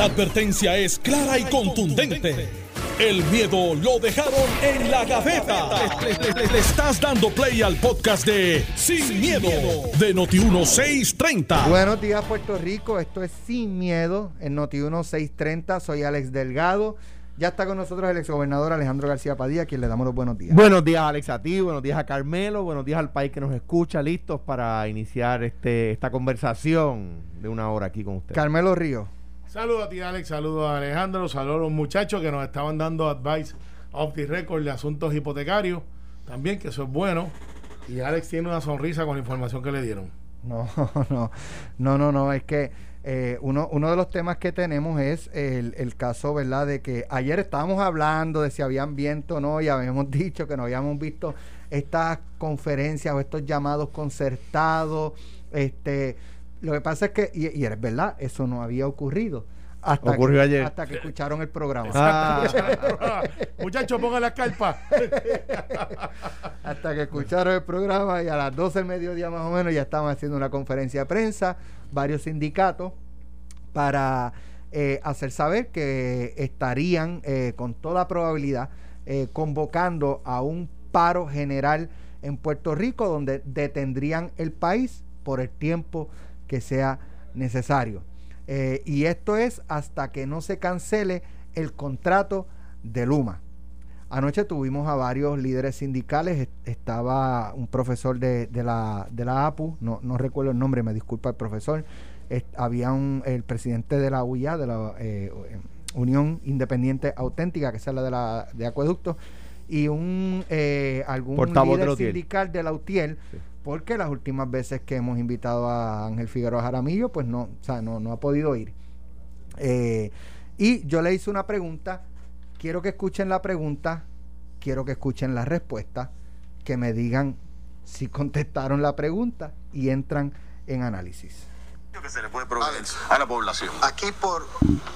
La advertencia es clara y contundente. El miedo lo dejaron en la gaveta. Le, le estás dando play al podcast de Sin, miedo, de Noti1630. Buenos días, Puerto Rico. Esto es Sin Miedo en Noti1630. Soy Alex Delgado. Ya está con nosotros el exgobernador Alejandro García Padilla, a quien le damos los buenos días. Buenos días, Alex, a ti, buenos días a Carmelo, buenos días al país que nos escucha, listos para iniciar este esta conversación de una hora aquí con usted. Carmelo Río. Saludos a ti, Alex. Saludos a Alejandro. Saludos a los muchachos que nos estaban dando advice off the record de asuntos hipotecarios. También, que eso es bueno. Y Alex tiene una sonrisa con la información que le dieron. No, no, no, no, no. Es que eh, uno, uno de los temas que tenemos es el, el, caso, ¿verdad? De que ayer estábamos hablando de si habían viento o no y habíamos dicho que no habíamos visto estas conferencias o estos llamados concertados. Este, lo que pasa es que, y, y es verdad, eso no había ocurrido. Hasta Ocurrió que, ayer. Hasta que escucharon el programa. Ah. Muchachos, pongan las carpas. hasta que escucharon el programa y a las 12 del mediodía más o menos ya estaban haciendo una conferencia de prensa, varios sindicatos, para eh, hacer saber que estarían eh, con toda probabilidad eh, convocando a un paro general en Puerto Rico donde detendrían el país por el tiempo que sea necesario. Eh, y esto es hasta que no se cancele el contrato de Luma. Anoche tuvimos a varios líderes sindicales, estaba un profesor de, de, la, de la APU, no, no, recuerdo el nombre, me disculpa el profesor, es, había un, el presidente de la UIA, de la eh, Unión Independiente Auténtica, que es la de, la, de Acueducto, y un eh, algún Portavoz líder de sindical de la UTIEL, sí. Porque las últimas veces que hemos invitado a Ángel Figueroa Jaramillo, pues no, o sea, no, no ha podido ir. Eh, y yo le hice una pregunta, quiero que escuchen la pregunta, quiero que escuchen la respuesta, que me digan si contestaron la pregunta y entran en análisis que se le puede proveer a la población. Aquí por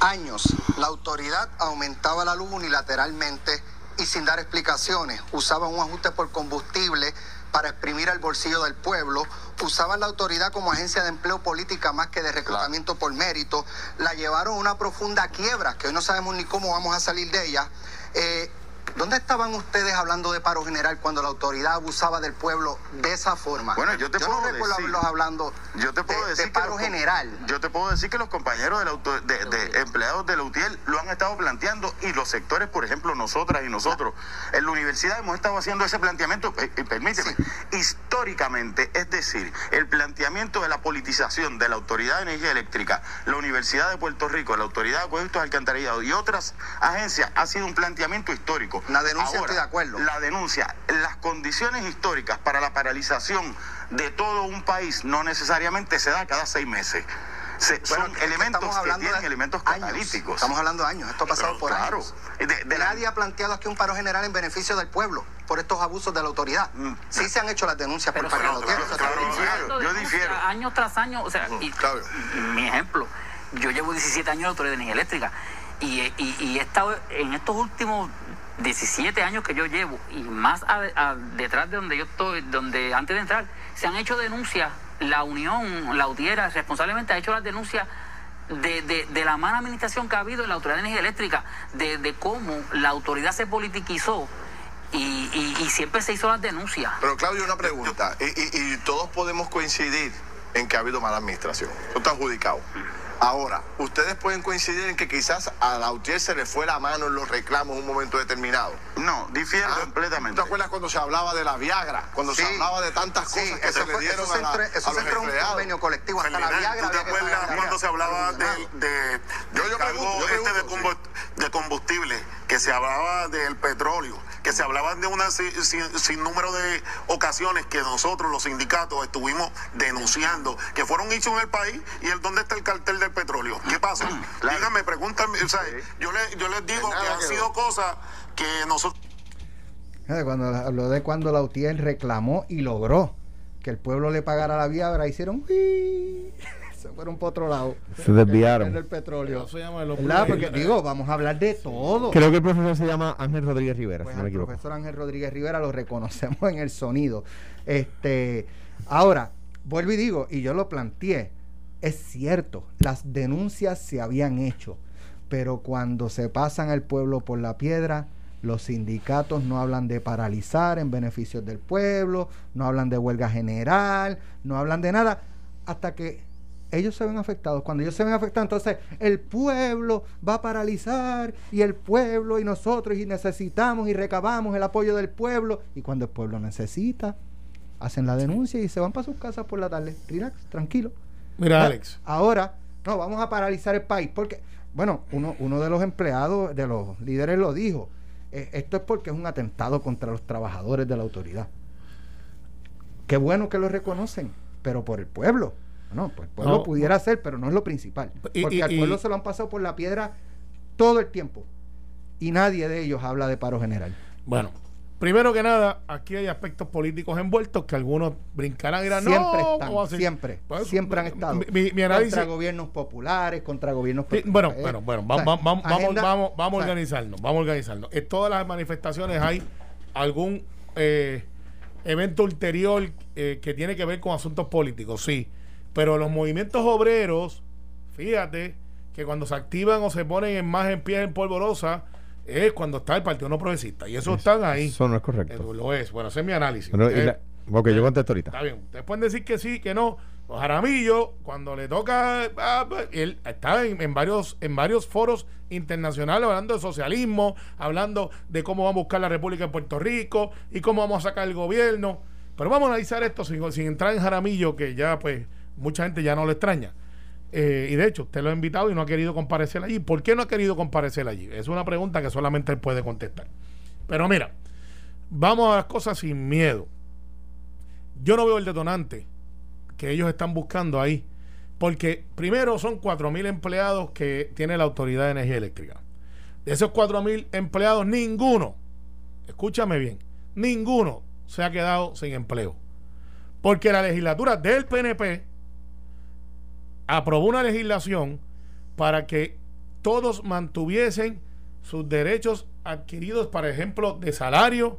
años la autoridad aumentaba la luz unilateralmente y sin dar explicaciones. Usaban un ajuste por combustible para exprimir al bolsillo del pueblo, usaban la autoridad como agencia de empleo política más que de reclutamiento por mérito, la llevaron a una profunda quiebra, que hoy no sabemos ni cómo vamos a salir de ella. Eh, ¿Dónde estaban ustedes hablando de paro general cuando la autoridad abusaba del pueblo de esa forma? Bueno, yo te yo puedo no recuerdo decir, hablando yo te puedo de, decir de paro general. Yo te puedo decir que los compañeros de, la auto, de, de empleados de la UTIEL lo han estado planteando y los sectores, por ejemplo, nosotras y nosotros, en la universidad hemos estado haciendo ese planteamiento, y permíteme, sí. históricamente, es decir, el planteamiento de la politización de la Autoridad de Energía Eléctrica, la Universidad de Puerto Rico, la Autoridad de Acueductos Alcantarillados y otras agencias ha sido un planteamiento histórico. Una denuncia Ahora, estoy de acuerdo. La denuncia, las condiciones históricas para la paralización de todo un país no necesariamente se da cada seis meses. Se, bueno, son elementos que tienen elementos catalíticos. Años. Estamos hablando de años. Esto ha pasado Pero, por claro, años. De, de Nadie la... ha planteado aquí un paro general en beneficio del pueblo por estos abusos de la autoridad. Mm. Sí se han hecho las denuncias Pero por parte de la claro, claro, claro, yo difiero. Año tras año, o sea, y, claro. mi ejemplo, yo llevo 17 años en la autoridad de energía eléctrica y, y, y he estado en estos últimos 17 años que yo llevo y más a, a, detrás de donde yo estoy, donde antes de entrar, se han hecho denuncias. La Unión, la UTIERA, responsablemente ha hecho las denuncias de, de, de, la mala administración que ha habido en la Autoridad de Energía Eléctrica, de, de cómo la autoridad se politiquizó y, y, y, siempre se hizo las denuncias. Pero Claudio, una pregunta, y, y, todos podemos coincidir en que ha habido mala administración, eso está adjudicado. Ahora, ustedes pueden coincidir en que quizás a la UTIER se le fue la mano en los reclamos en un momento determinado. No, difiero ah, completamente. ¿Te acuerdas cuando se hablaba de la Viagra? Cuando sí, se hablaba de tantas sí, cosas que se le dieron eso a, la, entre, eso a los un convenio colectivo hasta la Viagra. ¿Tú te acuerdas cuando se hablaba de, de, yo, yo pregunto, yo este pregunto, de, combustible, que se hablaba del petróleo, que se hablaban de una sin, sin, sin, número de ocasiones que nosotros los sindicatos estuvimos denunciando que fueron hechos en el país y el dónde está el cartel del petróleo. ¿Qué pasa? Claro. Díganme, pregúntame, o sea, sí. yo, le, yo les digo que han sido cosas que nosotros cuando habló de cuando la UTIER reclamó y logró que el pueblo le pagara la Viagra, hicieron ¡uy! Se fueron por otro lado. Se desviaron. El petróleo. Eso llama ¿Verdad? Porque digo, vamos a hablar de todo. Creo que el profesor se llama Ángel Rodríguez Rivera, pues si no me el equivoco. profesor Ángel Rodríguez Rivera lo reconocemos en el sonido. Este, ahora, vuelvo y digo, y yo lo planteé, es cierto, las denuncias se habían hecho. pero cuando se pasan al pueblo por la piedra, los sindicatos no hablan de paralizar en beneficios del pueblo, no hablan de huelga general, no hablan de nada, hasta que ellos se ven afectados. Cuando ellos se ven afectados, entonces el pueblo va a paralizar y el pueblo y nosotros y necesitamos y recabamos el apoyo del pueblo. Y cuando el pueblo necesita, hacen la denuncia y se van para sus casas por la tarde. Relax, tranquilo. Mira, Alex. Ahora, no, vamos a paralizar el país. Porque, bueno, uno, uno de los empleados, de los líderes lo dijo. eh, esto es porque es un atentado contra los trabajadores de la autoridad. Qué bueno que lo reconocen, pero por el pueblo. No, pues el pueblo No, pudiera ser, pero no es lo principal. Y- Porque y- al y- pueblo se lo han pasado por la piedra todo el tiempo. Y nadie de ellos habla de paro general. Bueno, primero que nada, aquí hay aspectos políticos envueltos que algunos brincarán y dirán, Siempre no, están, ¿cómo así?". siempre, Pues, siempre han estado. Mi, mi- mi análisis, contra gobiernos populares, contra gobiernos Sí, bueno, eh, bueno, bueno, o vamos, vamos, vamos, vamos, agenda- vamos, vamos a organizarnos, vamos a organizarnos. En todas las manifestaciones hay algún eh, evento ulterior eh, que tiene que ver con asuntos políticos, sí. Pero los movimientos obreros, fíjate, que cuando se activan o se ponen en más en pie en polvorosa, es cuando está el Partido No Progresista. Y eso están ahí. Eso no es Eh, correcto. lo es. Bueno, ese es mi análisis. Bueno, Eh, la- ok, yo contesto ahorita. Está bien. Ustedes pueden decir que sí, que no. Los Jaramillo, cuando le toca, ah, pues, él está en, en varios en varios foros internacionales hablando de socialismo, hablando de cómo vamos a buscar la República de Puerto Rico y cómo vamos a sacar el gobierno. Pero vamos a analizar esto sin, sin entrar en Jaramillo, que ya pues mucha gente ya no lo extraña. Eh, y de hecho, usted lo ha invitado y no ha querido comparecer allí. ¿Por qué no ha querido comparecer allí? Es una pregunta que solamente él puede contestar. Pero mira, vamos a las cosas sin miedo. Yo no veo el detonante que ellos están buscando ahí. Porque primero son 4.000 empleados que tiene la Autoridad de Energía Eléctrica. De esos 4.000 empleados, ninguno, escúchame bien, ninguno se ha quedado sin empleo. Porque la legislatura del PNP aprobó una legislación para que todos mantuviesen sus derechos adquiridos, por ejemplo, de salario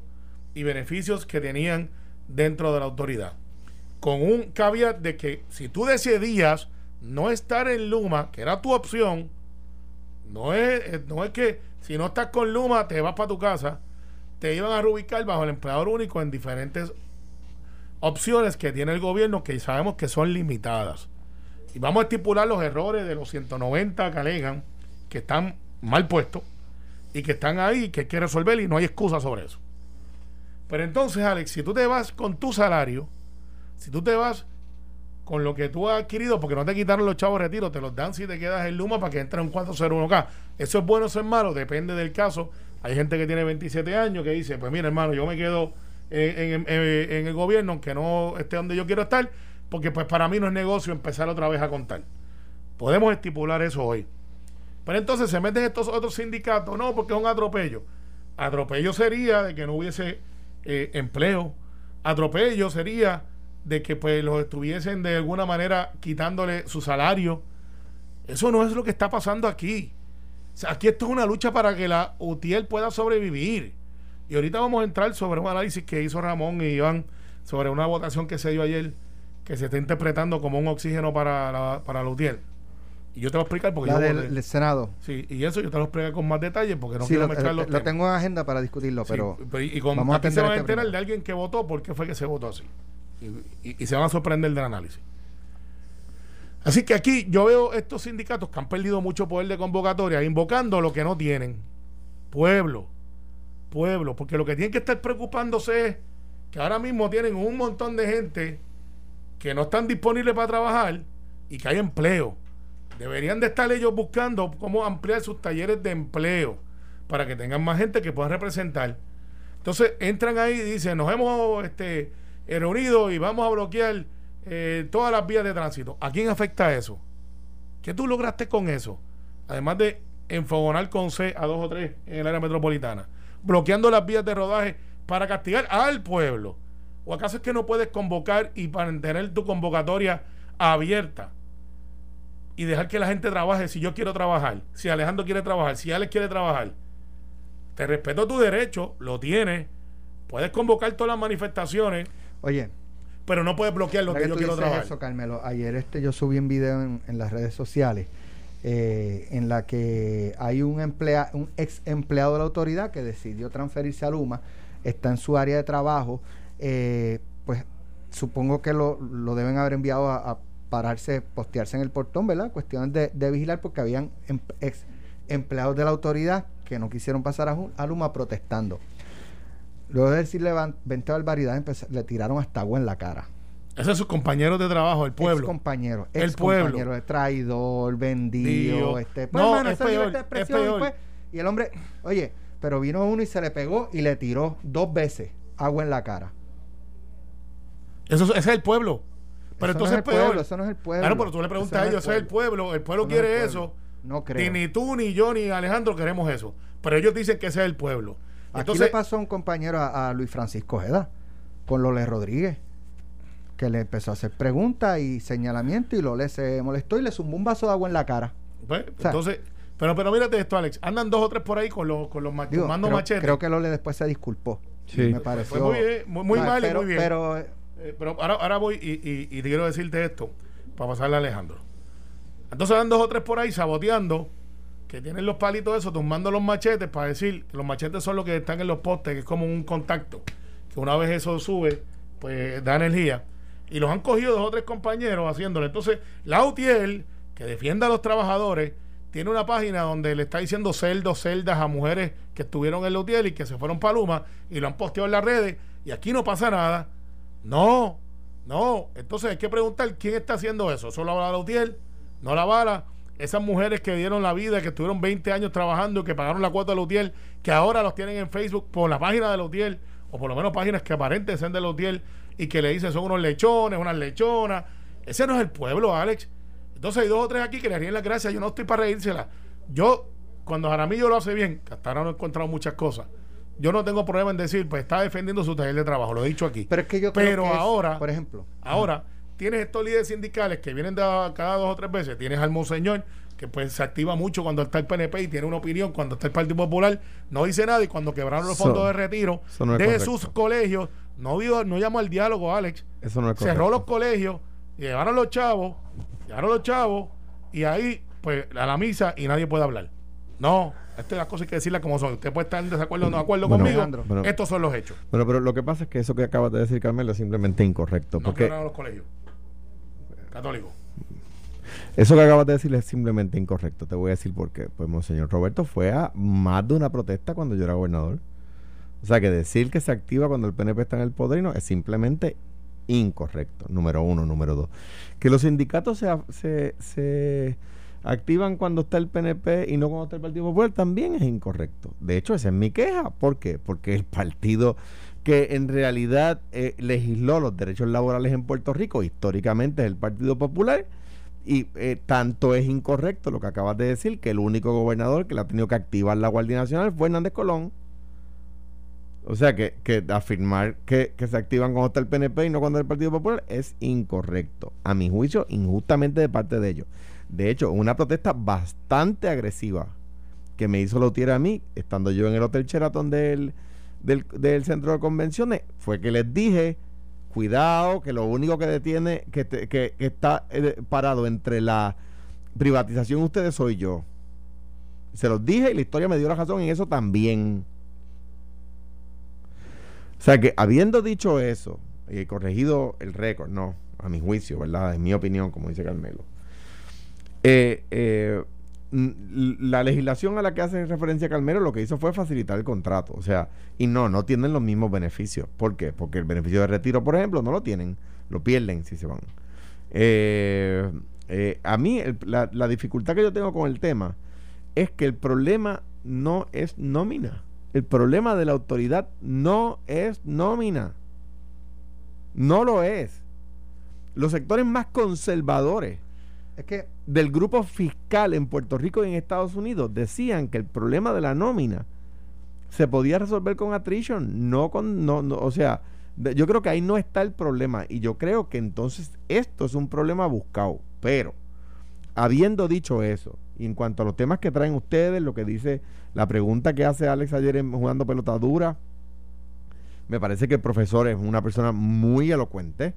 y beneficios que tenían dentro de la autoridad. Con un caveat de que si tú decidías no estar en Luma, que era tu opción, no es, eh, no es que si no estás con Luma te vas para tu casa, te iban a reubicar bajo el empleador único en diferentes opciones que tiene el gobierno que sabemos que son limitadas. Y vamos a estipular los errores de los 190 que alegan que están mal puestos y que están ahí, que hay que resolver y no hay excusa sobre eso. Pero entonces, Alex, si tú te vas con tu salario, si tú te vas con lo que tú has adquirido, porque no te quitaron los chavos de retiro, te los dan si te quedas en Luma para que entre un 401k. Eso es bueno o es malo, depende del caso. Hay gente que tiene 27 años que dice, pues mira hermano, yo me quedo en- en el gobierno, aunque no esté donde yo quiero estar, porque pues para mí no es negocio empezar otra vez a contar. Podemos estipular eso hoy. Pero entonces se meten estos otros sindicatos, no, porque es un atropello. Atropello sería de que no hubiese eh, empleo. Atropello sería de que pues los estuviesen de alguna manera quitándole su salario. Eso no es lo que está pasando aquí. Aquí esto es una lucha para que la UTIEL pueda sobrevivir. Y ahorita vamos a entrar sobre un análisis que hizo Ramón y Iván sobre una votación que se dio ayer que se está interpretando como un oxígeno para la, para la UTIEL. Y yo te voy a explicar porque La yo del, del Senado. Sí, y eso yo te lo explico con más detalle porque no sí, quiero lo, mezclar eh, los lo temas. tengo en agenda para discutirlo, Sí, pero pero y con, vamos a se van a este enterar de alguien que votó por qué fue que se votó así. Y, y- y se van a sorprender del análisis. Así que aquí yo veo estos sindicatos que han perdido mucho poder de convocatoria, invocando lo que no tienen. Pueblo, pueblo, porque lo que tienen que estar preocupándose es que ahora mismo tienen un montón de gente que no están disponibles para trabajar y que hay empleo. Deberían de estar ellos buscando cómo ampliar sus talleres de empleo para que tengan más gente que puedan representar. Entonces entran ahí y dicen, nos hemos este, eh, reunido y vamos a bloquear eh, todas las vías de tránsito. ¿A quién afecta eso? ¿Qué tú lograste con eso? Además de enfogonar con C a dos o tres en el área metropolitana, bloqueando las vías de rodaje para castigar al pueblo. ¿O acaso es que no puedes convocar y mantener tu convocatoria abierta y dejar que la gente trabaje si yo quiero trabajar, si Alejandro quiere trabajar, si Alex quiere trabajar? Te respeto tu derecho, lo tienes. Puedes convocar todas las manifestaciones, oye, pero no puedes bloquear lo que que yo tú quiero dices trabajar. eso, Carmelo, ayer este yo subí un video en, en las redes sociales eh, en la que hay un, emplea, un ex empleado de la autoridad que decidió transferirse a Luma, está en su área de trabajo, eh, pues supongo que lo, lo deben haber enviado a, a pararse, postearse en el portón, ¿verdad? Cuestiones de, de vigilar porque habían em- ex empleados de la autoridad que no quisieron pasar a, Luma protestando. Luego de decirle van- 20 barbaridades, le tiraron hasta agua en la cara. Ese es sus compañeros de trabajo, el pueblo. compañero, El ex pueblo. compañero de traidor, vendido, este, No, hermano, es peor, es expresión, y peor. pues, Y el hombre, oye, pero vino uno y se le pegó y le tiró dos veces agua en la cara. Eso, ese es el pueblo. Pero Eso entonces no es es el peor. pueblo, eso no es el pueblo. Claro, pero tú le preguntas a ellos, el ese es el pueblo. El pueblo Eso no es quiere eso. No Y creo. ni tú, ni yo, ni Alejandro queremos eso. Pero ellos dicen que ese es el pueblo. Aquí Entonces, le pasó a un compañero a, a Luis Francisco Ojeda con Lole Rodríguez, que le empezó a hacer preguntas y señalamientos y Lole se molestó y le zumbó un vaso de agua en la cara. pues, sea, entonces, pero, pero mírate esto, Alex. Andan dos o tres por ahí con los, con los Digo, creo, machetes. creo que Lole después se disculpó. Sí. Me pareció. muy bien, muy- muy Ah, mal y pero, muy bien. Pero eh, pero ahora, ahora voy y, quiero decirte esto para pasarle a Alejandro. Entonces andan dos o tres por ahí saboteando que tienen los palitos esos, tumbando los machetes para decir que los machetes son los que están en los postes, que es como un contacto, que una vez eso sube, pues da energía. Y los han cogido dos o tres compañeros haciéndolo. Entonces, la UTIEL, que defienda a los trabajadores, tiene una página donde le está diciendo celdos, celdas a mujeres que estuvieron en la UTIEL y que se fueron para y lo han posteado en las redes y aquí no pasa nada. No, no. Entonces hay que preguntar quién está haciendo eso. ¿Eso lo habla la UTIEL? No la bala. Esas mujeres que dieron la vida, que estuvieron 20 años trabajando que pagaron la cuota de UTIEL, que ahora los tienen en Facebook por la página de UTIEL, o por lo menos páginas que aparenten ser de UTIEL y que le dicen son unos lechones, unas lechonas. Ese no es el pueblo, Alex. Entonces hay dos o tres aquí que le harían las gracias. Yo no estoy para reírsela. Yo, cuando Jaramillo lo hace bien, que hasta ahora no he encontrado muchas cosas, yo no tengo problema en decir, pues está defendiendo su taller de trabajo, lo he dicho aquí. pero es que yo creo Pero que es, ahora, por ejemplo, ahora, tienes estos líderes sindicales que vienen de a- cada dos o tres veces. Tienes al monseñor, que pues se activa mucho cuando está el PNP y tiene una opinión. Cuando está el Partido Popular, no dice nada. Y cuando quebraron los fondos de retiro no de correcto. sus colegios, no, vio, no llamó al diálogo, Alex. Eso no es Cerró correcto. los colegios, llevaron los chavos, llevaron los chavos, y ahí, pues, a la misa y nadie puede hablar. No, estas las cosas hay que decirlas como son. Usted puede estar en desacuerdo o no de acuerdo Bueno, conmigo. Alejandro. Estos son los hechos. Bueno, pero lo que pasa es que eso que acabas de decir, Carmelo, es simplemente incorrecto. No porque quebraron los colegios. Católicos. eso que acabas de decir es simplemente incorrecto. Te voy a decir por qué. Pues Monseñor Roberto fue a más de una protesta cuando yo era gobernador. O sea que decir que se activa cuando el PNP está en el poder no, es simplemente incorrecto. Número uno. Número dos. Que los sindicatos se, se, se activan cuando está el PNP y no cuando está el Partido Popular también es incorrecto. De hecho, esa es mi queja. ¿Por qué? Porque el partido que en realidad eh, legisló los derechos laborales en Puerto Rico, históricamente es el Partido Popular, y eh, tanto es incorrecto lo que acabas de decir, que el único gobernador que le ha tenido que activar la Guardia Nacional fue Hernández Colón. O sea que, que afirmar que, que se activan cuando está el PNP y no cuando el Partido Popular es incorrecto. A mi juicio, injustamente de parte de ellos. De hecho, una protesta bastante agresiva que me hizo Lautier a mí, estando yo en el Hotel Sheraton del, del, del centro de convenciones, fue que les dije, cuidado, que lo único que detiene, que, que, está eh, parado entre la privatización de ustedes soy yo. Se los dije y la historia me dio la razón en eso también. O sea que habiendo dicho eso y corregido el récord, no, a mi juicio, ¿verdad? En mi opinión, como dice Carmelo. Eh, eh, la legislación a la que hace referencia Carmelo lo que hizo fue facilitar el contrato. O sea, y no, no tienen los mismos beneficios. ¿Por qué? Porque el beneficio de retiro, por ejemplo, no lo tienen, lo pierden si se van. Eh, a mí, la, la dificultad que yo tengo con el tema es que el problema no es nómina. El problema de la autoridad no es nómina. No lo es. Los sectores más conservadores es que del grupo fiscal en Puerto Rico y en Estados Unidos decían que el problema de la nómina se podía resolver con attrition, no con, no, no, o sea, yo creo que ahí no está el problema y yo creo que entonces esto es un problema buscado, pero habiendo dicho eso, y en cuanto a los temas que traen ustedes, lo que dice la pregunta que hace Alex ayer en jugando pelota dura, me parece que el profesor es una persona muy elocuente,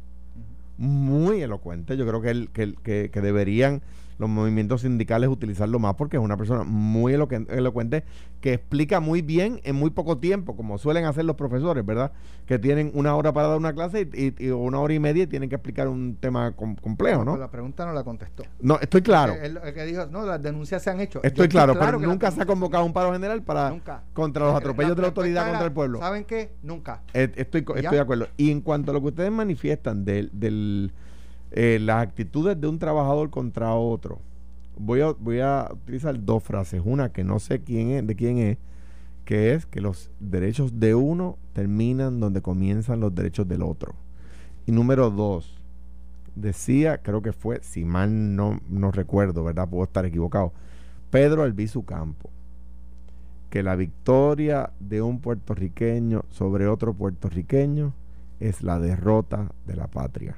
muy elocuente. Yo creo que, él- que, que, que deberían los movimientos sindicales utilizarlo más porque es una persona muy elocuente que explica muy bien en muy poco tiempo, como suelen hacer los profesores, ¿verdad? Que tienen una hora para dar una clase y, y- y una hora y media y tienen que explicar un tema com- complejo, ¿no? la pregunta no la contestó. No, estoy claro. El, el que dijo, no, las denuncias se han hecho. Estoy claro, pero nunca se ha convocado un paro general para Nunca. contra los La- atropellos de la autoridad era, contra el pueblo. ¿Saben qué? Nunca. Eh, Estoy, estoy de acuerdo. Y en cuanto a lo que ustedes manifiestan de del, eh, las actitudes de un trabajador contra otro, voy a, voy a utilizar dos frases. Una que no sé quién es, de quién es, que es que los derechos de uno terminan donde comienzan los derechos del otro. Y número dos, decía, creo que fue, si mal no, no recuerdo, ¿verdad? Puedo estar equivocado. Pedro Albizu Campo que la victoria de un puertorriqueño sobre otro puertorriqueño es la derrota de la patria.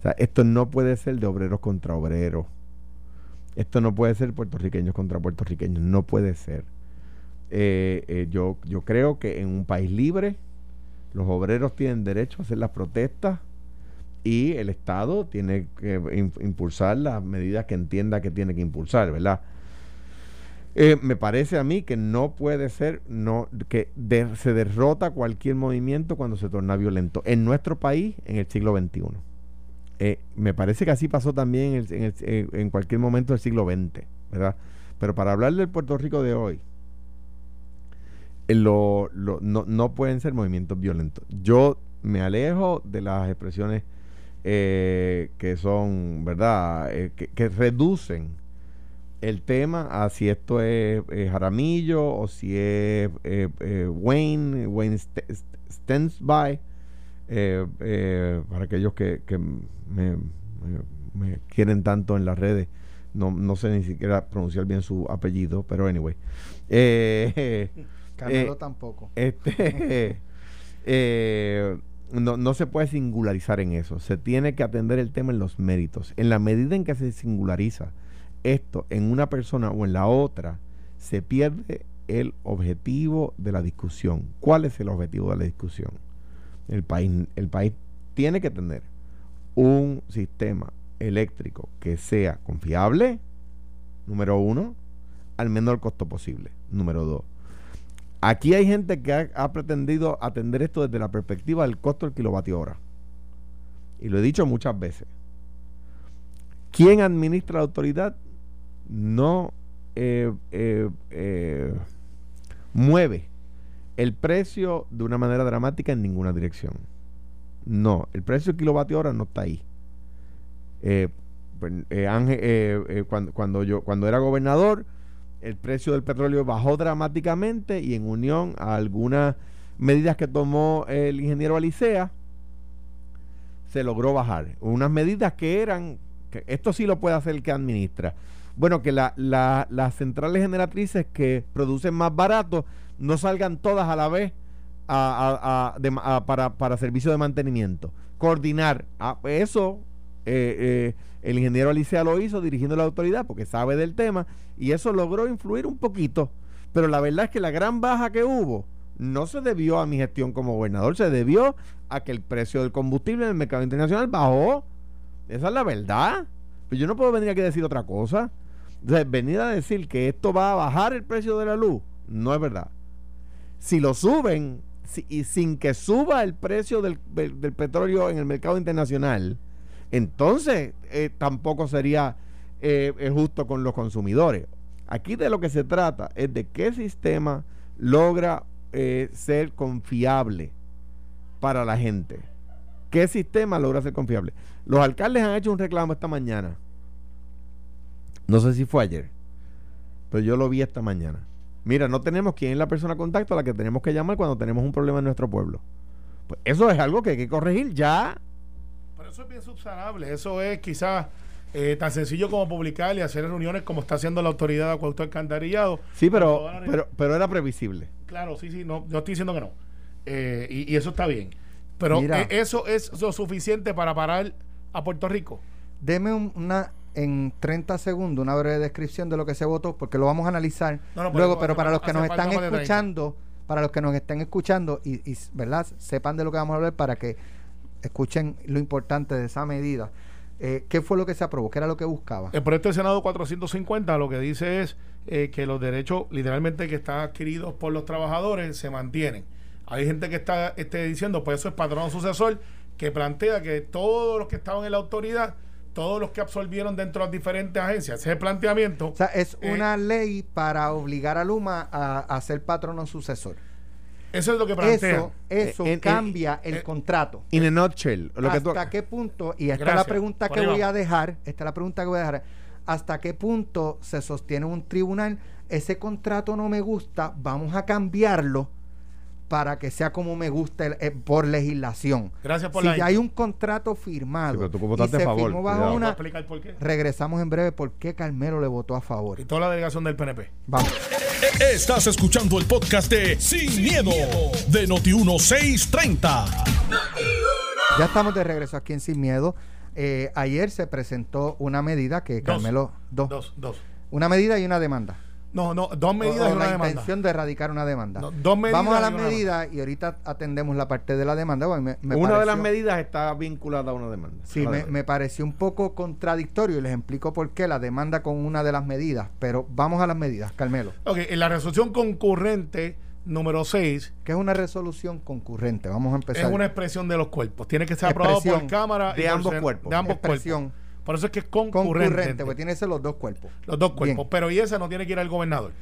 O sea, esto no puede ser de obreros contra obreros. Esto no puede ser puertorriqueños contra puertorriqueños. No puede ser. Eh, eh, yo, yo creo que en un país libre los obreros tienen derecho a hacer las protestas y el Estado tiene que im- impulsar las medidas que entienda que tiene que impulsar, ¿verdad? Eh, me parece a mí que no puede ser no que se derrota cualquier movimiento cuando se torna violento en nuestro país en el siglo XXI. Eh, me parece que así pasó también en, cualquier momento del siglo XX, ¿verdad? Pero para hablar del Puerto Rico de hoy, eh, lo- lo- no, no pueden ser movimientos violentos. Yo me alejo de las expresiones eh, que son, ¿verdad? Que, reducen el tema a si esto es Jaramillo o si es Wayne, Wayne St- St- Stensby, eh, eh, para aquellos que, que me, me- me quieren tanto en las redes, no, no sé ni siquiera pronunciar bien su apellido, pero anyway. Eh, Canelo eh, tampoco. este, eh, no, no se puede singularizar en eso. Se tiene que atender el tema en los méritos. En la medida en que se singulariza esto en una persona o en la otra, se pierde el objetivo de la discusión. ¿Cuál es el objetivo de la discusión? El país, el país tiene que tener un sistema eléctrico que sea confiable, número uno, al menor costo posible, número dos. Aquí hay gente que ha, pretendido atender esto desde la perspectiva del costo del kilovatio hora. Y lo he dicho muchas veces. ¿Quién administra la autoridad? No eh, eh, eh, mueve el precio de una manera dramática en ninguna dirección. No, el precio del kilovatio hora no está ahí. Eh, pues, eh, eh, cuando, cuando yo cuando era gobernador, el precio del petróleo bajó dramáticamente y en unión a algunas medidas que tomó el ingeniero Alicea, se logró bajar. Unas medidas que eran, esto sí lo puede hacer el que administra. Bueno, que la- la- las centrales generatrices que producen más barato no salgan todas a la vez a- para, para servicio de mantenimiento. Coordinar. Ah, eso eh, eh, el ingeniero Alicea lo hizo dirigiendo la autoridad porque sabe del tema y eso logró influir un poquito. Pero la verdad es que la gran baja que hubo no se debió a mi gestión como gobernador, se debió a que el precio del combustible en el mercado internacional bajó. Esa es la verdad. Pero yo no puedo venir aquí a decir otra cosa. Entonces, venir a decir que esto va a bajar el precio de la luz, no es verdad. Si lo suben y sin que suba el precio del, petróleo en el mercado internacional, entonces eh, tampoco sería eh, eh, justo con los consumidores. Aquí de lo que se trata es de qué sistema logra ser confiable para la gente. ¿Qué sistema logra ser confiable? Los alcaldes han hecho un reclamo esta mañana. No sé si fue ayer, pero yo lo vi esta mañana. Mira, no tenemos quién es la persona contacto a la que tenemos que llamar cuando tenemos un problema en nuestro pueblo. Pues eso es algo que hay que corregir ya. Pero eso es bien subsanable. Eso es quizás eh, tan sencillo como publicar y hacer reuniones como está haciendo la autoridad de acueducto alcantarillado. Sí, pero, pero, pero era previsible. Claro, sí, sí, no, yo estoy diciendo que no. Eh, y, y eso está bien. Pero Mira. eh, eso es lo suficiente para parar a Puerto Rico. Deme un- una en 30 segundos una breve descripción de lo que se votó, porque lo vamos a analizar No, no, pero luego, pero para los que nos están más de 30. escuchando, para los que nos estén escuchando y, y, ¿verdad? sepan de lo que vamos a hablar para que escuchen lo importante de esa medida. Eh, ¿Qué fue lo que se aprobó? ¿Qué era lo que buscaba? El proyecto del Senado 450 lo que dice es eh, que los derechos literalmente que están adquiridos por los trabajadores se mantienen. Hay gente que está este, diciendo, pues eso es patrón sucesor, que plantea que todos los que estaban en la autoridad, todos los que absorbieron dentro de las diferentes agencias, ese planteamiento. O sea, es eh, una ley para obligar a Luma a, a ser patrono sucesor. Eso es lo que plantea. Eso, eso Eh, en- cambia eh, el contrato. In a nutshell, lo que tú- ¿Hasta qué punto? Y esta es la pregunta que voy a dejar. Esta es la pregunta que voy a dejar. ¿Hasta qué punto se sostiene un tribunal? Ese contrato no me gusta, vamos a cambiarlo para que sea como me gusta el- eh, por legislación. Gracias por si la ya hay un contrato firmado Sí, pero tú y se a favor, firmó bajo una... explicar por qué. Regresamos en breve por qué Carmelo le votó a favor. Y toda la delegación del PNP. Vamos. Estás escuchando el podcast de Sin, miedo, de Noti1630. Ya estamos de regreso aquí en Sin Miedo. Eh, ayer se presentó una medida que Dos. Carmelo... Dos. Dos, dos. Una medida y una demanda. No, no, dos medidas o, y una la demanda. intención de erradicar una demanda. No, dos medidas Vamos a y las medidas y ahorita atendemos la parte de la demanda. me- me una de las medidas está vinculada a una demanda. Sí, me, pareció un poco contradictorio y les explico por qué la demanda con una de las medidas. Pero vamos a las medidas, Carmelo. Ok, en la resolución concurrente número 6 Que es una resolución concurrente. Vamos a empezar. es una expresión de los cuerpos. Tiene que ser aprobado por Expresión Cámara y de por ambos cuerpos. De ambos Expresión. cuerpos. Por eso es que es concurrente. concurrente, porque tiene que ser los dos cuerpos. Los dos cuerpos. Bien. Pero y esa no tiene que ir al gobernador.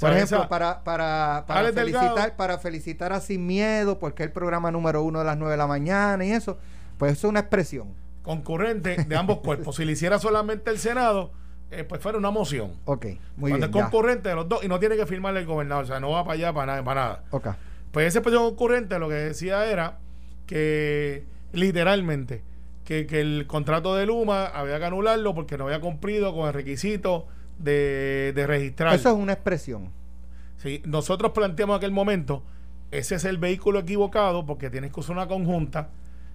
Por ejemplo, esa- para, para, felicitar, Delgado. para felicitar a Sin Miedo, porque es el programa número uno de las 9 de la mañana y eso, pues eso es una expresión. concurrente de ambos cuerpos. Si le hiciera solamente el Senado, eh, pues fuera una moción. Ok, muy Cuando bien. es concurrente de los dos y no tiene que firmarle el gobernador. O sea, no va para allá para nada. Para nada. Ok. Pues ese expresión concurrente lo que decía era que literalmente que, que el contrato de Luma había que anularlo porque no había cumplido con el requisito de, de registrar. Eso es una expresión. Sí, nosotros planteamos en aquel momento, ese es el vehículo equivocado porque tienes que usar una conjunta.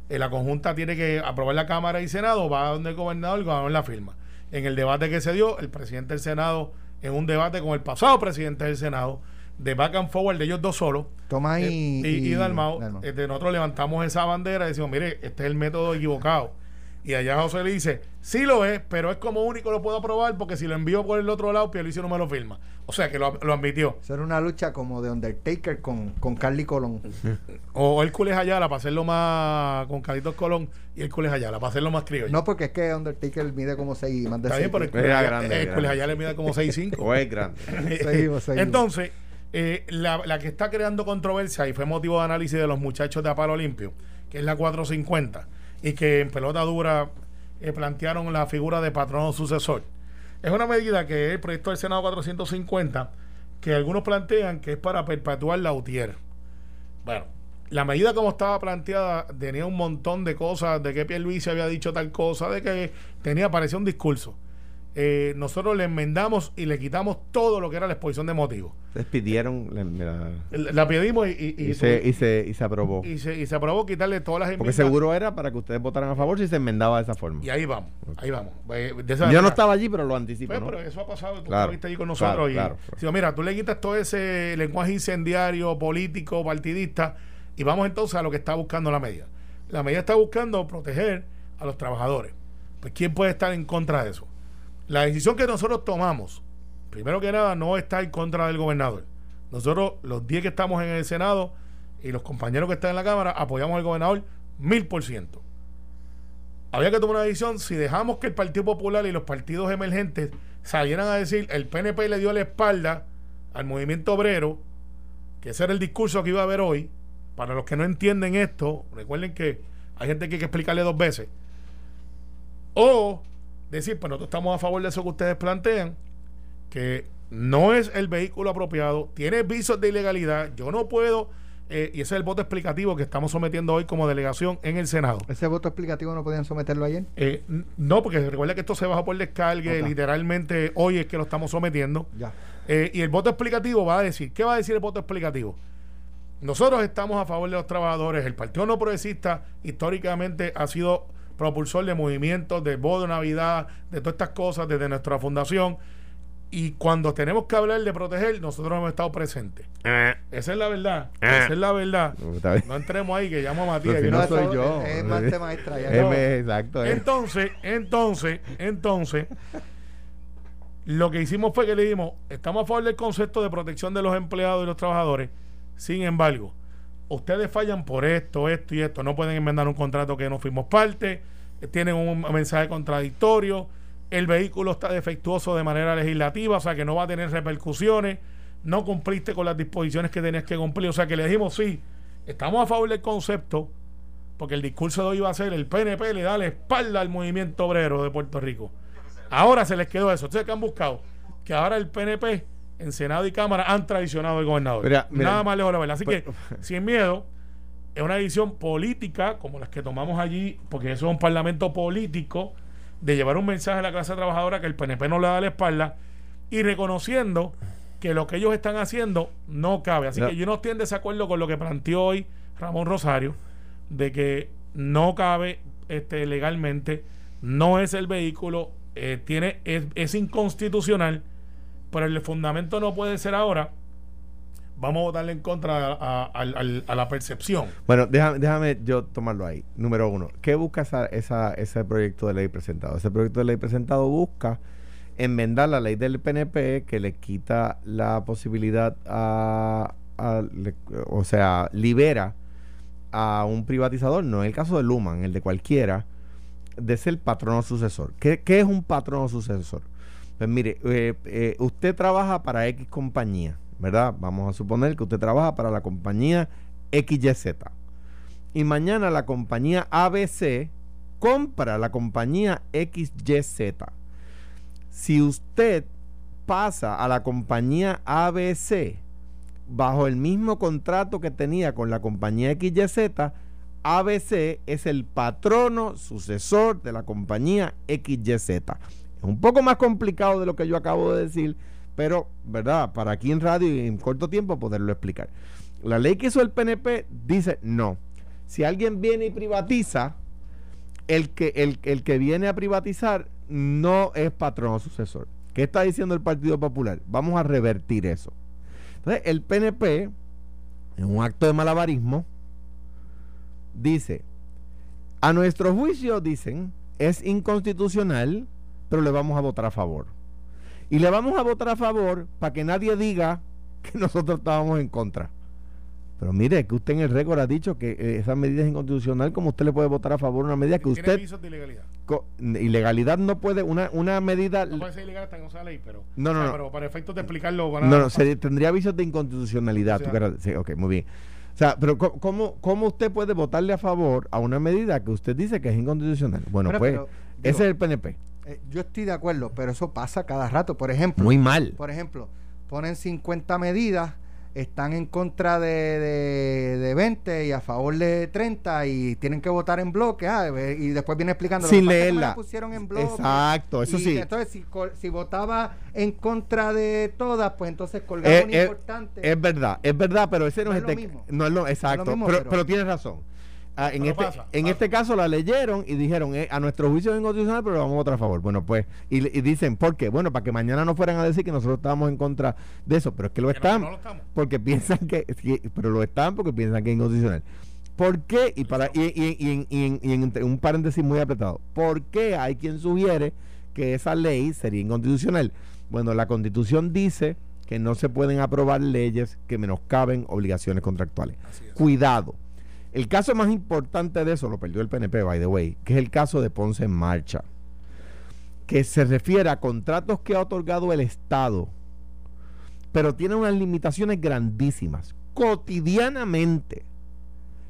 eh, la conjunta tiene que aprobar la Cámara y Senado, va a donde el gobernador, el gobernador la firma. En el debate que se dio, el presidente del Senado, en un debate con el pasado presidente del Senado, de back and forward de ellos dos solos, Toma eh, y, y, y Dalmau. este, nosotros levantamos esa bandera y decimos, mire, este es el método equivocado. Y allá José le dice, sí lo es, pero es como único lo puedo aprobar porque si lo envío por el otro lado, Pierluisi no me lo firma. O sea que lo, lo admitió. Eso era una lucha como de Undertaker con, con Carly Colón. O Hércules Ayala para hacerlo más con Carlitos Colón y Hércules Ayala para hacerlo más criollo. No, porque es que Undertaker mide como 6 más de Está bien, 6 pero Hércules, Ayala- mide como 6'5". O es grande. Seguimos, seguimos. Entonces, eh, la, que está creando controversia y fue motivo de análisis de los muchachos de Apalo Limpio, que es la 450, y que en pelota dura eh, plantearon la figura de patrono sucesor. Es una medida que el proyecto del Senado 450, que algunos plantean que es para perpetuar la UTIER. Bueno, la medida como estaba planteada tenía un montón de cosas, de que Pierluisi había dicho tal cosa, de que tenía, parecía un discurso. Eh, nosotros le enmendamos y le quitamos todo lo que era la exposición de motivos. Despidieron. la- la- La pedimos y, y, y, y- se, y, se, y se aprobó. y se, y se aprobó quitarle todas las Porque enmiendas. seguro era para que ustedes votaran a favor si se enmendaba de esa forma. Y ahí vamos, ahí vamos. De esa Yo no estaba allí, pero lo anticipo. Pues, ¿no? pero eso ha pasado, tú Claro, estuviste allí con claro, nosotros. y, claro, claro. digo, mira, tú le quitas todo ese lenguaje incendiario, político, partidista, y vamos entonces a lo que está buscando la medida. La medida está buscando proteger a los trabajadores. Pues, ¿quién puede estar en contra de eso? La decisión que nosotros tomamos, primero que nada, no está en contra del gobernador. Nosotros, los 10 que estamos en el Senado y los compañeros que están en la Cámara, apoyamos al gobernador mil por ciento. Había que tomar una decisión si dejamos que el Partido Popular y los partidos emergentes salieran a decir el PNP le dio la espalda al movimiento obrero, que ese era el discurso que iba a haber hoy. Para los que no entienden esto, recuerden que hay gente que hay que explicarle dos veces. O decir, pues nosotros estamos a favor de eso que ustedes plantean, que no es el vehículo apropiado, tiene visos de ilegalidad, yo no puedo, eh, y ese es el voto explicativo que estamos sometiendo hoy como delegación en el Senado. Ese voto explicativo no podían someterlo ayer. Eh, no, porque recuerda que esto se bajó por descargue, Ok. literalmente hoy es que lo estamos sometiendo. Ya. Eh, y el voto explicativo va a decir, ¿qué va a decir el voto explicativo? Nosotros estamos a favor de los trabajadores. El Partido No Progresista históricamente ha sido propulsor de movimientos, de bodo de Navidad, de todas estas cosas desde nuestra fundación. Y cuando tenemos que hablar de proteger, nosotros hemos estado presentes. Esa es la verdad. Esa es la verdad. No, entremos ahí, que llamo a Matías. Si no no- soy yo. Es, es más ya. No. exacto. es. Entonces, entonces, entonces, lo que hicimos fue que le dimos, estamos a favor del concepto de protección de los empleados y los trabajadores. Sin embargo, ustedes fallan por esto, esto y esto. No pueden enmendar un contrato que no fuimos parte. Tienen un mensaje contradictorio. El vehículo está defectuoso de manera legislativa, o sea que no va a tener repercusiones. No cumpliste con las disposiciones que tenías que cumplir. O sea que le dijimos, sí, estamos a favor del concepto, porque el discurso de hoy va a ser el PNP le da la espalda al movimiento obrero de Puerto Rico. Ahora se les quedó eso. Entonces, ¿qué han buscado? Que ahora el PNP en Senado y Cámara han traicionado al gobernador. Mira, mira. Nada más lejos de la verdad. Así Pues- que, sin miedo, es una decisión política, como las que tomamos allí, porque eso es un parlamento político, de llevar un mensaje a la clase trabajadora que el PNP no le da la espalda y reconociendo que lo que ellos están haciendo no cabe. Así que yo no estoy en desacuerdo con lo que planteó hoy Ramón Rosario, de que no cabe este, legalmente, no es el vehículo, eh, tiene, es, es inconstitucional, pero el fundamento no puede ser ahora. Vamos a votarle en contra a, la percepción. Bueno, déjame, déjame yo tomarlo ahí. Número uno, ¿qué busca ese proyecto de ley presentado? Ese proyecto de ley presentado busca enmendar la ley del PNP que le quita la posibilidad a, o sea, libera a un privatizador, no en el caso de Luman, el de cualquiera, de ser patrono sucesor. ¿Qué, qué es un patrono sucesor? Pues mire, eh, eh, usted trabaja para X compañía, ¿verdad? Vamos a suponer que usted trabaja para la compañía XYZ. Y mañana la compañía ABC compra la compañía XYZ. Si usted pasa a la compañía ABC bajo el mismo contrato que tenía con la compañía XYZ, ABC es el patrono sucesor de la compañía XYZ. Un poco más complicado de lo que yo acabo de decir, pero, ¿verdad? Para aquí en radio y en corto tiempo poderlo explicar. La ley que hizo el PNP dice no. Si alguien viene y privatiza, el que, el, el que viene a privatizar no es patrono sucesor. ¿Qué está diciendo el Partido Popular? Vamos a revertir eso. Entonces, el PNP, en un acto de malabarismo, dice, a nuestro juicio, dicen, es inconstitucional, pero le vamos a votar a favor. Y le vamos a votar a favor para que nadie diga que nosotros estábamos en contra. Pero mire, que usted en el récord ha dicho que eh, esa medida es inconstitucional, como usted le puede votar a favor una medida que Tiene usted... visos de ilegalidad. ilegalidad no puede, una, una medida... No puede ser ilegal hasta que no sea ley, pero. No, no, o sea, no. Pero para efectos de explicarlo, van a- No, no, se- tendría avisos de inconstitucionalidad. Sí. quieras- sí, ok, muy bien. O sea, pero ¿cómo, ¿cómo usted puede votarle a favor a una medida que usted dice que es inconstitucional? Bueno, Pero- pues pero, ese digo, es el PNP. Eh, yo estoy de acuerdo, pero eso pasa cada rato. Por ejemplo, Muy mal. por ejemplo, ponen 50 medidas, están en contra de, de, de 20 y a favor de 30 y tienen que votar en bloque. ah, eh, y después viene explicando. Sin "Lo que pasa es leerla". la pusieron en bloque. Exacto, eso Y sí. Entonces, si, si votaba en contra de todas, pues entonces colgaba Eh, un importante. Es verdad, es verdad, pero ese no, No es, es de- mismo. No es lo exacto. mismo, pero, pero- pero tienes razón. Ah, en Pero este, pasa, en pasa. este caso la leyeron y dijeron, eh, a nuestro juicio es inconstitucional, pero lo vamos a votar a favor. Bueno, pues, y, y dicen, ¿por qué? Bueno, para que mañana no fueran a decir que nosotros estábamos en contra de eso, pero es que lo no- no estamos. porque piensan que, pero lo están porque piensan que es inconstitucional. ¿Por qué? Y para y, y- y en- y en- y en entre un paréntesis muy apretado. ¿Por qué hay quien sugiere que esa ley sería inconstitucional? Bueno, la Constitución dice que no se pueden aprobar leyes que menoscaben obligaciones contractuales. Cuidado. El caso más importante de eso lo perdió el PNP, by the way, que es el caso de Ponce en Marcha, que se refiere a contratos que ha otorgado el Estado pero tiene unas limitaciones grandísimas. Cotidianamente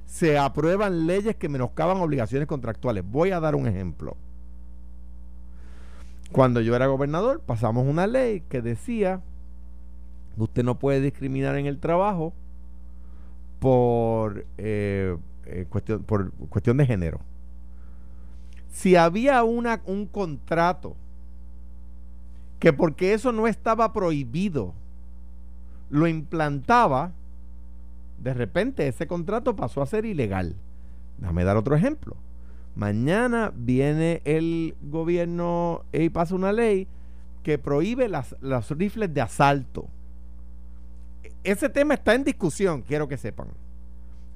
se aprueban leyes que menoscaban obligaciones contractuales. Voy a dar un ejemplo. Cuando yo era gobernador, pasamos una ley que decía usted no puede discriminar en el trabajo por, eh, eh, cuestión, por cuestión de género. Si había una, un contrato que porque eso no estaba prohibido, lo implantaba, de repente ese contrato pasó a ser ilegal. Déjame dar otro ejemplo. Mañana viene el gobierno y pasa una ley que prohíbe las, los rifles de asalto. Ese tema está en discusión, quiero que sepan.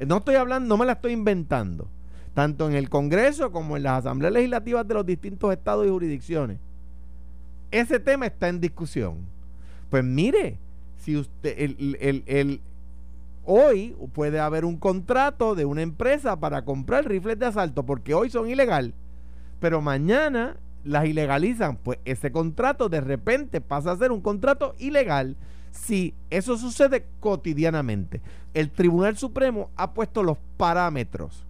No estoy hablando, no me la estoy inventando. Tanto en el Congreso como en las asambleas legislativas de los distintos estados y jurisdicciones. Ese tema está en discusión. Pues mire, si usted, el, el, el, hoy puede haber un contrato de una empresa para comprar rifles de asalto porque hoy son ilegal, pero mañana las ilegalizan, pues ese contrato de repente pasa a ser un contrato ilegal. Si eso sucede cotidianamente, el Tribunal Supremo ha puesto los parámetros.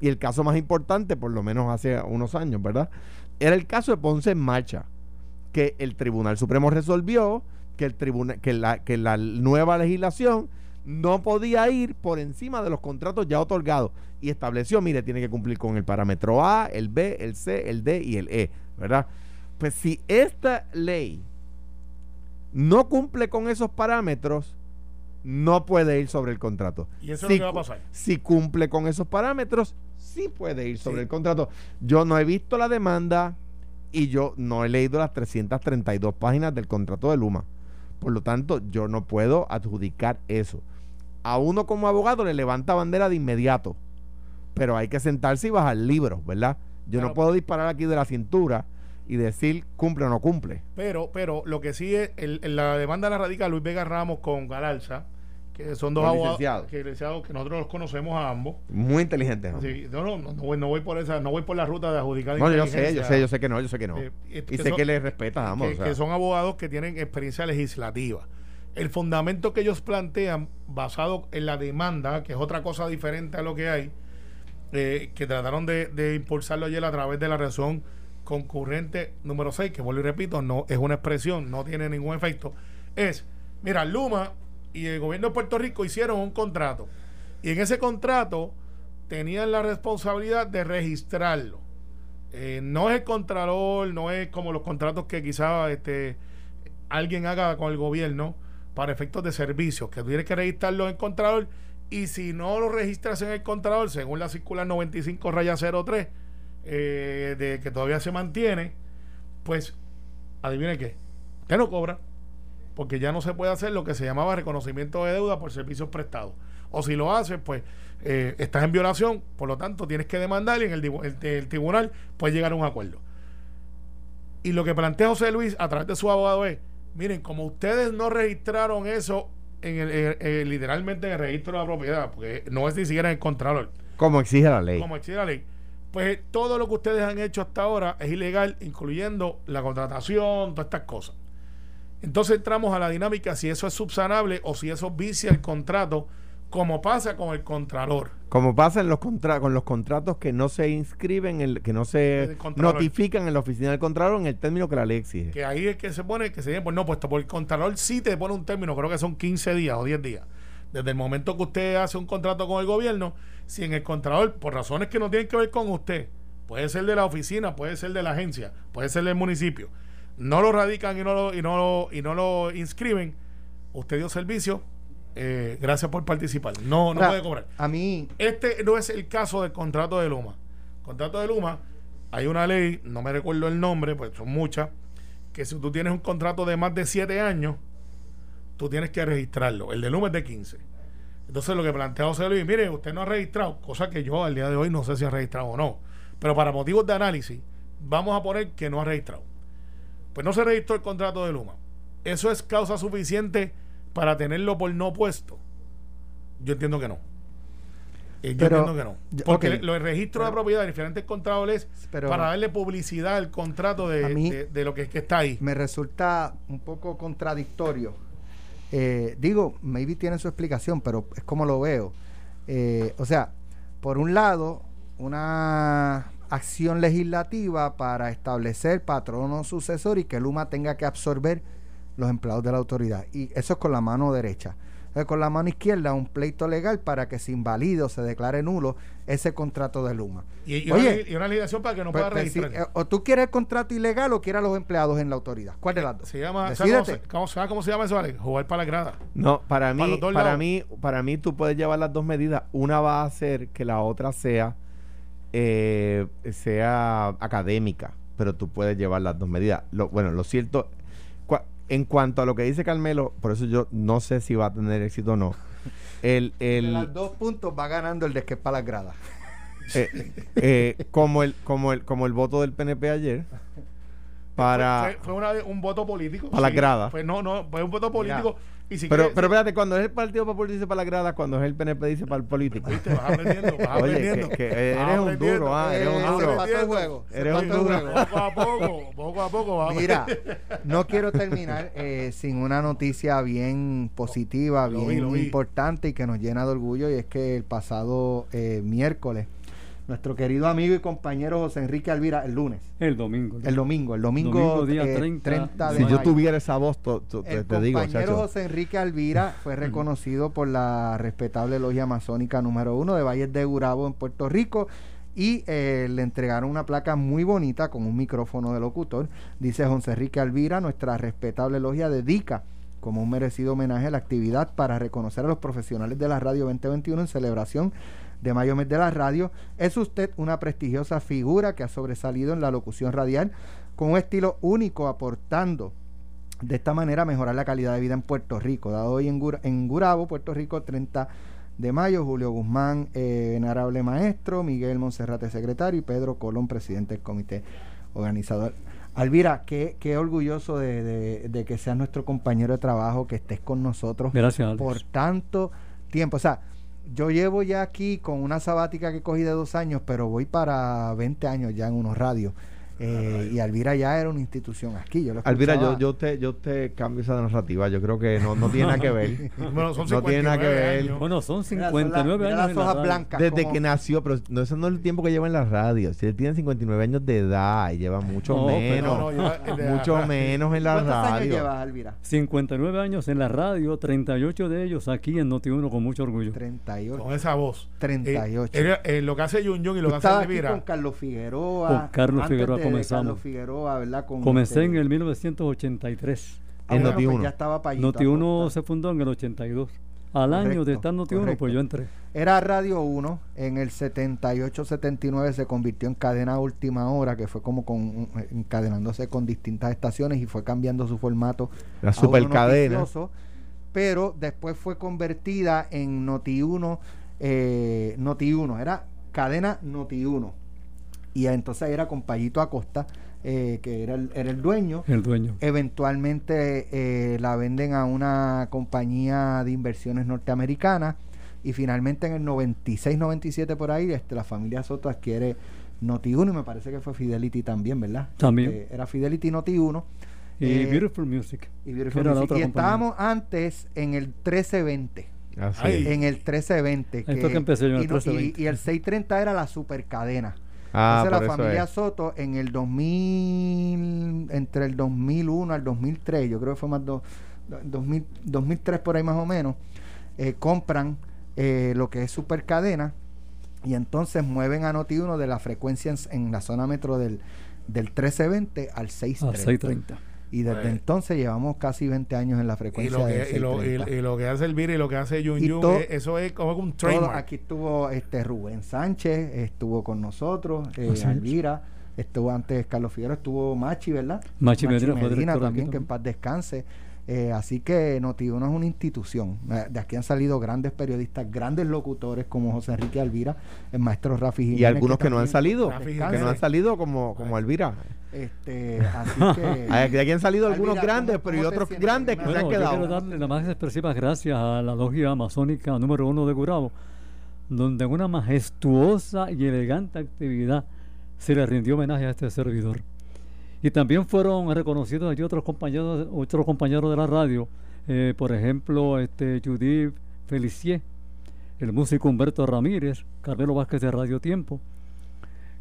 Y el caso más importante, por lo menos hace unos años, ¿verdad? Era el caso de Ponce en Marcha, que el Tribunal Supremo resolvió que, el que, la, que la nueva legislación no podía ir por encima de los contratos ya otorgados y estableció, mire, tiene que cumplir con el parámetro A, el B, el C, el D y el E, ¿verdad? Pues si esta ley no cumple con esos parámetros, no puede ir sobre el contrato. ¿Y eso si, es lo que va a pasar? Si cumple con esos parámetros, sí puede ir sobre el contrato. Yo no he visto la demanda y yo no he leído las 332 páginas del contrato de Luma. Por lo tanto, yo no puedo adjudicar eso. A uno como abogado le levanta bandera de inmediato, pero hay que sentarse y bajar libros, ¿verdad? Yo no puedo disparar aquí de la cintura y decir cumple o no cumple. Pero, pero lo que sí es, el, la demanda la radica Luis Vega Ramos con Galarza, que son dos abogados licenciados. que, licenciados que nosotros los conocemos a ambos. Muy inteligente. ¿no? Sí, no, no, no, no voy, no voy por esa, no voy por la ruta de adjudicar No, yo sé, yo sé, yo sé que no, yo sé que no. Eh, eh, y que sé son- que le respetas, vamos. que, o sea. que son abogados que tienen experiencia legislativa. El fundamento que ellos plantean, basado en la demanda, que es otra cosa diferente a lo que hay, eh, que trataron de, de impulsarlo ayer a través de la razón concurrente número 6, que vuelvo y repito, no es una expresión, no tiene ningún efecto, es, mira, Luma y el gobierno de Puerto Rico hicieron un contrato, y en ese contrato tenían la responsabilidad de registrarlo. Eh, no es el contralor, no es como los contratos que quizá este, alguien haga con el gobierno para efectos de servicios, que tienes que registrarlo en el contralor y si no lo registras en el contralor, según la circular 95 raya 03, eh, de que todavía se mantiene, pues adivine qué, usted no cobra, porque ya no se puede hacer lo que se llamaba reconocimiento de deuda por servicios prestados. O si lo haces, pues eh, estás en violación, por lo tanto tienes que demandar y en el, dibu- el- el tribunal puede llegar a un acuerdo. Y lo que plantea José Luis a través de su abogado es, miren, como ustedes no registraron eso en el, eh, literalmente en el registro de la propiedad, porque no es ni siquiera en el contralor, Como exige la ley. como exige la ley, pues todo lo que ustedes han hecho hasta ahora es ilegal, incluyendo la contratación, todas estas cosas. Entonces entramos a la dinámica si eso es subsanable o si eso vicia el contrato, como pasa con el contralor. Como pasa en los contra con los contratos que no se inscriben, en el- que no se notifican en la oficina del contralor en el término que la ley exige. Que ahí es que se pone, que se dice, pues no, puesto por el contralor sí te pone un término, creo que son 15 días o 10 días. Desde el momento que usted hace un contrato con el gobierno, si en el contralor, por razones que no tienen que ver con usted, puede ser de la oficina, puede ser de la agencia, puede ser del municipio, no lo radican y no lo, y no lo, y no lo inscriben, usted dio servicio, eh, gracias por participar. No, no Ahora, puede cobrar. A mí, Este no es el caso del contrato de Luma. Contrato de Luma, hay una ley, no me recuerdo el nombre, pues son muchas, que si tú tienes un contrato de más de 7 años, tú tienes que registrarlo. El de Luma es de 15. Entonces lo que plantea José Luis, mire, usted no ha registrado, cosa que yo al día de hoy no sé si ha registrado o no. Pero para motivos de análisis, vamos a poner que no ha registrado. Pues no se registró el contrato de Luma. ¿Eso es causa suficiente para tenerlo por no puesto? Yo entiendo que no. Eh, yo Pero- entiendo que no. Porque los registros de propiedad de diferentes contratos Pero- para darle publicidad al contrato de, A mí- de- de lo que, que está ahí. me resulta un poco contradictorio. Eh, digo, maybe tiene su explicación, pero es como lo veo. Eh, o sea, por un lado, una acción legislativa para establecer patrono sucesor y que Luma tenga que absorber los empleados de la autoridad. Y eso es con la mano derecha. Entonces, con la mano izquierda, un pleito legal para que se invalide o se declare nulo ese contrato de Luma. Y, y Oye, una, y una legislación para que no Pues, pueda pues, registrar. eh, o tú quieres el contrato ilegal o quieres a los empleados en la autoridad. ¿Cuál de las dos? se llama, ¿sabes cómo, Decídete. se, cómo, sabes cómo se llama eso, Alex? Jugar para la grada. No, para mí, para mí, para mí tú puedes llevar las dos medidas. Una va a hacer que la otra sea eh, sea académica, pero tú puedes llevar las dos medidas. Lo, bueno, lo cierto, En cuanto a lo que dice Carmelo, por eso yo no sé si va a tener éxito o no. El, De el, los dos puntos va ganando el de que es para las gradas. eh, eh, como el como el como el voto del PNP ayer para Fue, fue una- un voto político. Para las gradas. Pues no, no, fue un voto político. Y si pero quieres- pero espérate cuando es el Partido Popular dice para la grada cuando es el PNP dice para el político Viste, vas aprendiendo, vas Oye, aprendiendo. que- que Vas eres un duro, ah, eres un Eh, duro. el juego. Eres un duro. Poco a poco, poco a poco. Mira, no quiero terminar eh, sin una noticia bien positiva, Lo bien vi, lo vi. importante y que nos llena de orgullo y es que el pasado eh, miércoles nuestro querido amigo y compañero José Enrique Alvira, el lunes, El domingo. el domingo, el domingo, Domingo, día eh, 30 de si yo tuviera esa voz to- to- te, El te digo compañero chacho, José Enrique Alvira fue reconocido por la respetable logia amazónica número uno de Valles de Gurabo en Puerto Rico y eh, le entregaron una placa muy bonita con un micrófono de locutor. Dice José Enrique Alvira, nuestra respetable logia dedica como un merecido homenaje a la actividad para reconocer a los profesionales de la radio 2021 en celebración de Mayo Mes de la Radio. Es usted una prestigiosa figura que ha sobresalido en la locución radial con un estilo único aportando de esta manera mejorar la calidad de vida en Puerto Rico. Dado hoy en, Gur- en Gurabo, Puerto Rico, 30 de mayo, Julio Guzmán, eh, venerable maestro, Miguel Monserrate, secretario, y Pedro Colón, presidente del comité organizador. Alvira, qué, qué orgulloso de, de- de que seas nuestro compañero de trabajo, que estés con nosotros Gracias, por tanto tiempo. O sea, yo llevo ya aquí con una sabática que cogí de dos años, pero voy para 20 años ya en unos radios. Eh, y Alvira ya era una institución aquí. Yo lo Alvira, yo, te yo te cambio esa narrativa. Yo creo que no, no tiene nada que ver. Bueno, son no tiene nada que 59 ver. años. Bueno, son Mira, son 59 las- mira años. las hojas radio. blancas. Desde como- que nació, pero no, eso no es el tiempo que lleva en la radio. Si él tiene 59 años de edad y lleva mucho No, pero menos, no, no, lleva- de- mucho menos en la ¿Cuántos años radio. llevas, Alvira? 59 años en la radio, 38 de ellos aquí en Noti1 con mucho orgullo. 38. Con esa voz. 38. Eh, eh, lo que hace Jun Jun y lo que hace Elvira. con Carlos Figueroa. Con Carlos Figueroa comenzamos. Carlos Figueroa, ¿verdad? Con Comencé este- en el 1983. Ah, en bueno, pues Noti1. ya estaba Payito Noti1 Acosta. se fundó en el 82. Al año de estar Noti1, correcto. pues yo entré. Era Radio 1, en el 78-79 se convirtió en cadena última hora, que fue como con, encadenándose con distintas estaciones y fue cambiando su formato. La supercadena. Pero después fue convertida en Noti1, eh, Noti1, era cadena Noti1. Y entonces era con Payito Acosta, eh, que era el, era el dueño. El dueño. Eventualmente eh, la venden a una compañía de inversiones norteamericana y finalmente en el 96-97 por ahí este, la familia Soto adquiere Noti1 y me parece que fue Fidelity también, ¿verdad? También. Este, era Fidelity Noti1 Y eh, Beautiful Music. y, Beautiful Era la Music. otra Y compañía. estábamos antes en el 1320 Así en el 1320 Ahí fue que empecé yo en el y, no- y- 1320. y el 630 era la supercadena Ah, entonces por la eso familia es. Soto en el 2000, entre el 2001 al 2003, yo creo que fue más do, 2000, 2003 por ahí más o menos, eh, compran eh, lo que es Supercadena y entonces mueven a Noti1 de la frecuencia en, en la zona metro del, del 1320 al A 630. 630. Y desde Pues- entonces llevamos casi 20 años en la Y frecuencia lo, del que, y, lo, y- 630. y lo que hace Elvira y lo que hace Jun Y Jun, to- eh, eso es como un Todo- trademark. aquí estuvo este Rubén Sánchez, estuvo con nosotros, eh, Así es. Alvira, estuvo antes Carlos Figueroa, estuvo Machi, ¿verdad? Machi Medina fue director aquí también, que en también. paz descanse. Eh, así que Noti1 es una institución. Eh, De aquí han salido grandes periodistas, grandes locutores como José Enrique Alvira, el maestro Rafi Y Jiménez, algunos que no han también salido, que no han salido como, como Elvira. Este, así que De aquí han salido algunos grandes, ¿cómo- pero y otros grandes que se han Bueno, yo quiero quedado. darle las más expresivas gracias a la logia amazónica número uno de Gurabo, donde en una majestuosa y elegante actividad se le rindió homenaje a este servidor. Y también fueron reconocidos allí otros compañeros, otros compañeros de la radio, eh, por ejemplo, este Judith Felicier, el músico Humberto Ramírez, Carmelo Vázquez de Radio Tiempo,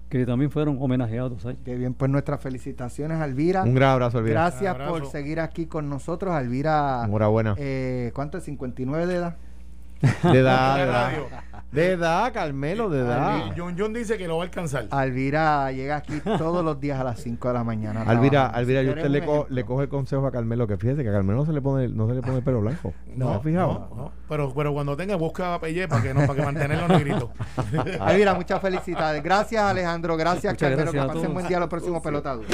que también fueron homenajeados allí. Qué bien, pues nuestras felicitaciones, Alvira. Un gran abrazo, Elvira. Gracias abrazo. por seguir aquí con nosotros, Alvira. Enhorabuena. Eh, ¿Cuánto es? ¿59 de edad? De edad, de edad. De edad, Carmelo, de edad. Jun Jun dice que lo va a alcanzar. Alvira llega aquí todos los días a las 5 de la mañana. a Alvira. Alvira, Si yo usted le, co- le coge el consejo a Carmelo, que fíjese que a Carmelo no se le pone, no se le pone el pelo blanco. ¿No, No, has fijado? no, no. Pero, pero cuando tenga, busca Pelle para que, no, para que mantenerlo negrito. Alvira, muchas felicidades. Gracias, Alejandro. Gracias, Muchas Carmelo. gracias a que pasen buen día los próximos pelotados.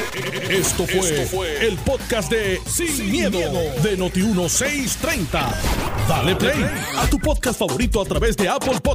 Esto fue, el podcast de Sin, miedo, de Noti1630. Dale play a tu podcast favorito a través de Apple